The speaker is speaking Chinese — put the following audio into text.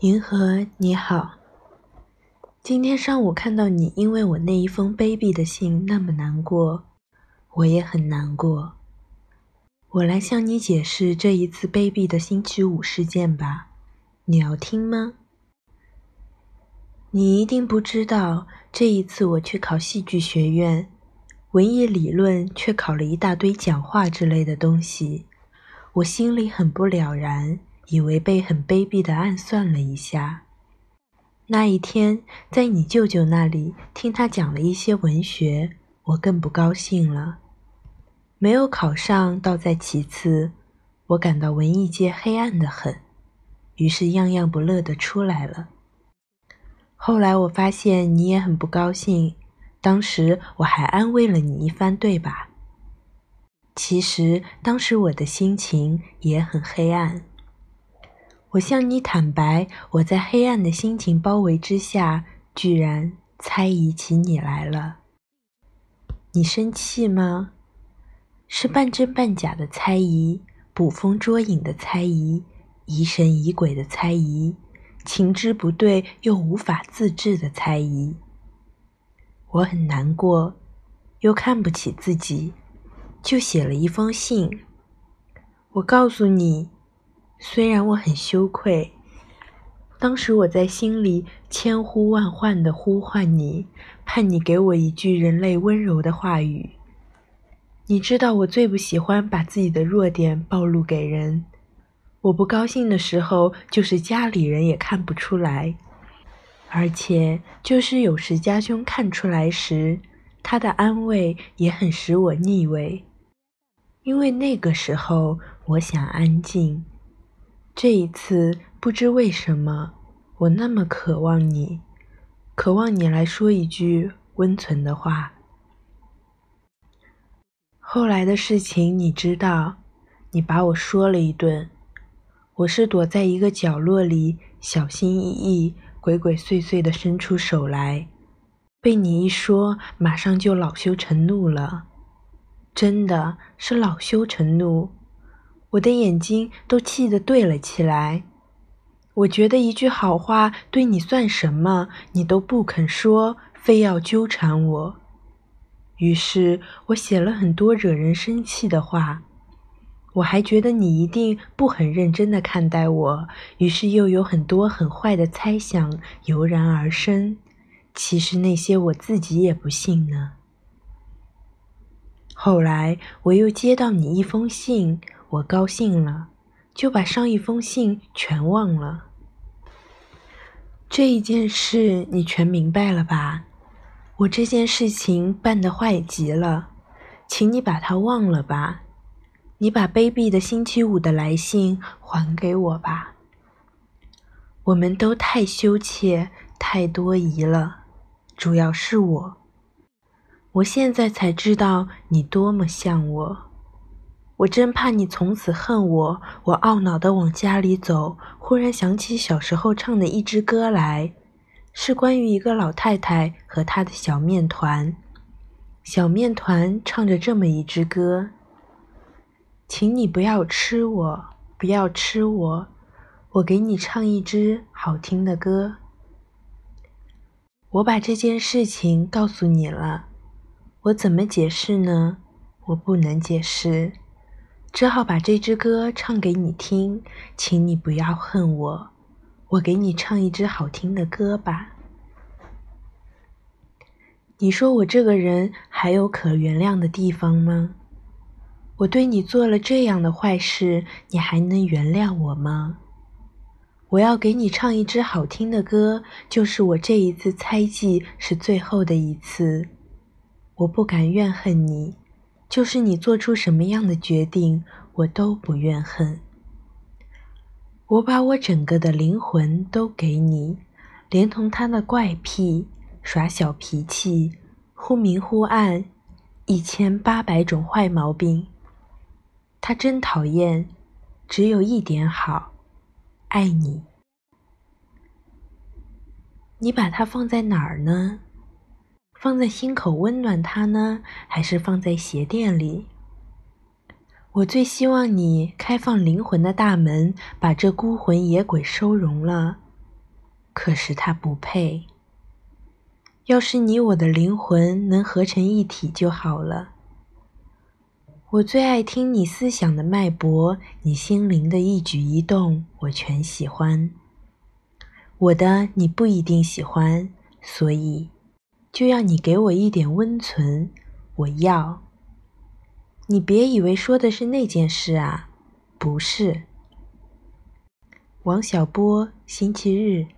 银河，你好。今天上午看到你因为我那一封卑鄙的信那么难过，我也很难过。我来向你解释这一次卑鄙的星期五事件吧，你要听吗？你一定不知道，这一次我去考戏剧学院，文艺理论却考了一大堆讲话之类的东西，我心里很不了然。以为被很卑鄙的暗算了一下。那一天，在你舅舅那里听他讲了一些文学，我更不高兴了。没有考上倒在其次，我感到文艺界黑暗的很，于是样样不乐的出来了。后来我发现你也很不高兴，当时我还安慰了你一番，对吧？其实当时我的心情也很黑暗。我向你坦白，我在黑暗的心情包围之下，居然猜疑起你来了。你生气吗？是半真半假的猜疑，捕风捉影的猜疑，疑神疑鬼的猜疑，情之不对又无法自制的猜疑。我很难过，又看不起自己，就写了一封信。我告诉你。虽然我很羞愧，当时我在心里千呼万唤的呼唤你，盼你给我一句人类温柔的话语。你知道我最不喜欢把自己的弱点暴露给人，我不高兴的时候，就是家里人也看不出来，而且就是有时家兄看出来时，他的安慰也很使我腻味，因为那个时候我想安静。这一次，不知为什么，我那么渴望你，渴望你来说一句温存的话。后来的事情你知道，你把我说了一顿，我是躲在一个角落里，小心翼翼、鬼鬼祟祟地伸出手来，被你一说，马上就恼羞成怒了，真的是恼羞成怒。我的眼睛都气得对了起来。我觉得一句好话对你算什么，你都不肯说，非要纠缠我。于是我写了很多惹人生气的话。我还觉得你一定不很认真的看待我，于是又有很多很坏的猜想油然而生。其实那些我自己也不信呢。后来我又接到你一封信。我高兴了，就把上一封信全忘了。这一件事你全明白了吧？我这件事情办得坏极了，请你把它忘了吧。你把卑鄙的星期五的来信还给我吧。我们都太羞怯，太多疑了，主要是我。我现在才知道你多么像我。我真怕你从此恨我。我懊恼地往家里走，忽然想起小时候唱的一支歌来，是关于一个老太太和她的小面团。小面团唱着这么一支歌：“请你不要吃我，不要吃我，我给你唱一支好听的歌。”我把这件事情告诉你了，我怎么解释呢？我不能解释。只好把这支歌唱给你听，请你不要恨我，我给你唱一支好听的歌吧。你说我这个人还有可原谅的地方吗？我对你做了这样的坏事，你还能原谅我吗？我要给你唱一支好听的歌，就是我这一次猜忌是最后的一次，我不敢怨恨你。就是你做出什么样的决定，我都不怨恨。我把我整个的灵魂都给你，连同他的怪癖、耍小脾气、忽明忽暗，一千八百种坏毛病。他真讨厌，只有一点好，爱你。你把它放在哪儿呢？放在心口温暖它呢，还是放在鞋垫里？我最希望你开放灵魂的大门，把这孤魂野鬼收容了，可是他不配。要是你我的灵魂能合成一体就好了。我最爱听你思想的脉搏，你心灵的一举一动，我全喜欢。我的你不一定喜欢，所以就要你给我一点温存。我要。你别以为说的是那件事啊，不是。王小波，星期日。